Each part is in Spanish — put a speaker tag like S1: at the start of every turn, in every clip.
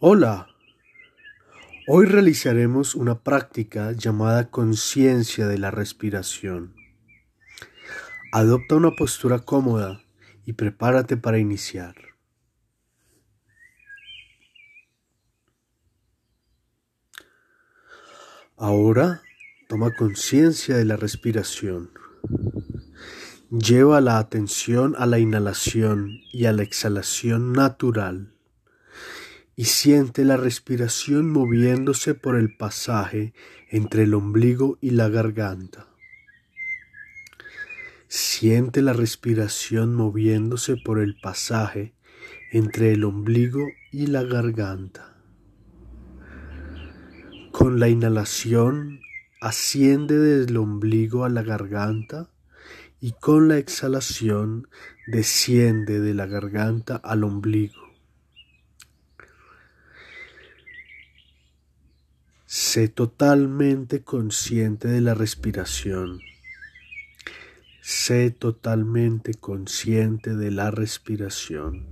S1: Hola, hoy realizaremos una práctica llamada conciencia de la respiración. Adopta una postura cómoda y prepárate para iniciar. Ahora toma conciencia de la respiración. Lleva la atención a la inhalación y a la exhalación natural y siente la respiración moviéndose por el pasaje entre el ombligo y la garganta. Siente la respiración moviéndose por el pasaje entre el ombligo y la garganta. Con la inhalación asciende desde el ombligo a la garganta y con la exhalación desciende de la garganta al ombligo. Sé totalmente consciente de la respiración. Sé totalmente consciente de la respiración.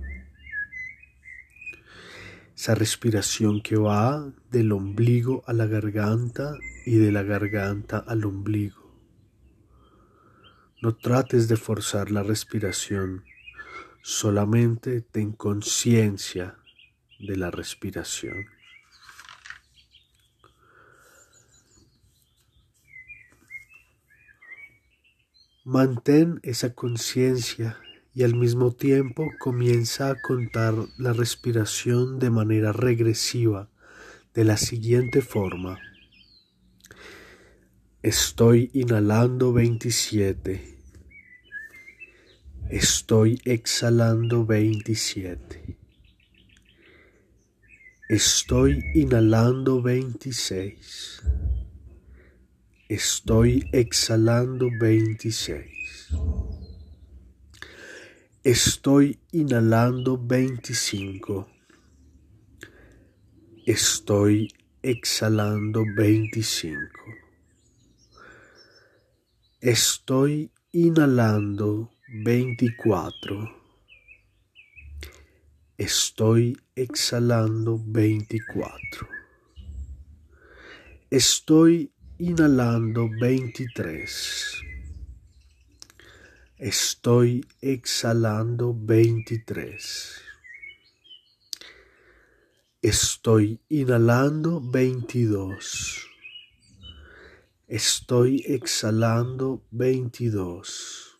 S1: Esa respiración que va del ombligo a la garganta y de la garganta al ombligo. No trates de forzar la respiración, solamente ten conciencia de la respiración. Mantén esa conciencia y al mismo tiempo comienza a contar la respiración de manera regresiva de la siguiente forma. Estoy inhalando 27. Estoy exhalando 27. Estoy inhalando 26. Estoy exhalando 26. Estoy inhalando 25. Estoy exhalando 25. Estoy inhalando 24. Estoy exhalando 24. Estoy inhalando 23. Estoy exhalando 23. Estoy inhalando 22. Estoy exhalando 22.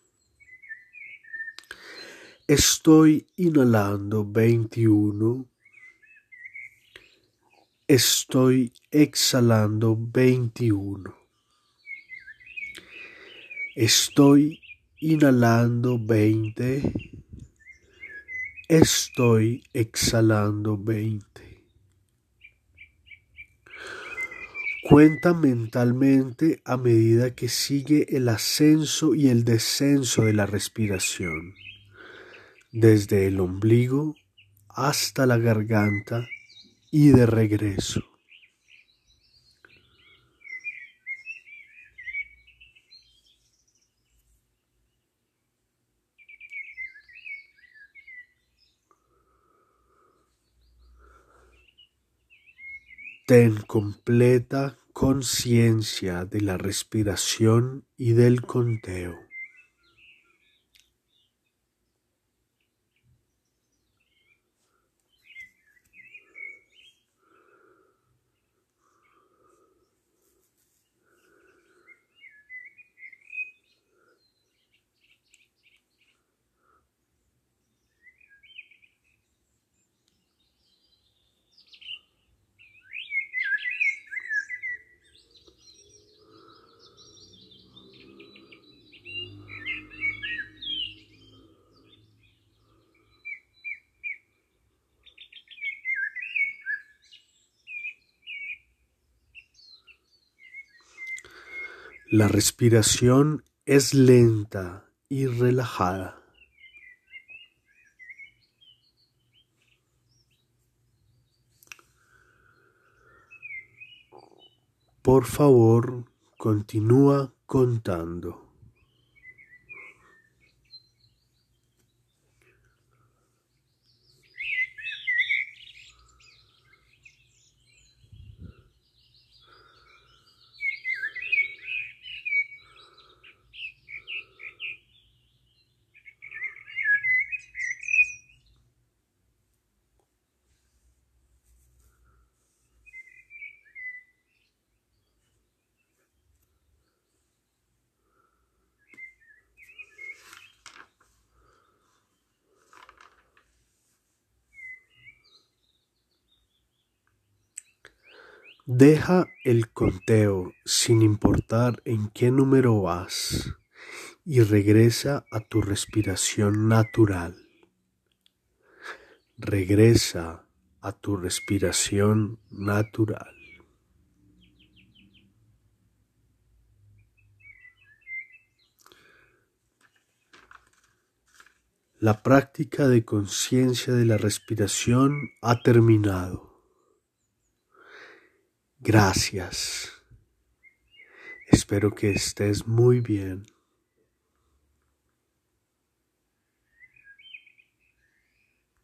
S1: Estoy inhalando 21. Estoy exhalando 21. Estoy inhalando 20. Estoy exhalando 20. Cuenta mentalmente a medida que sigue el ascenso y el descenso de la respiración, desde el ombligo hasta la garganta y de regreso. Ten completa conciencia de la respiración y del conteo. La respiración es lenta y relajada. Por favor, continúa contando. Deja el conteo sin importar en qué número vas y regresa a tu respiración natural. Regresa a tu respiración natural. La práctica de conciencia de la respiración ha terminado. Gracias. Espero que estés muy bien.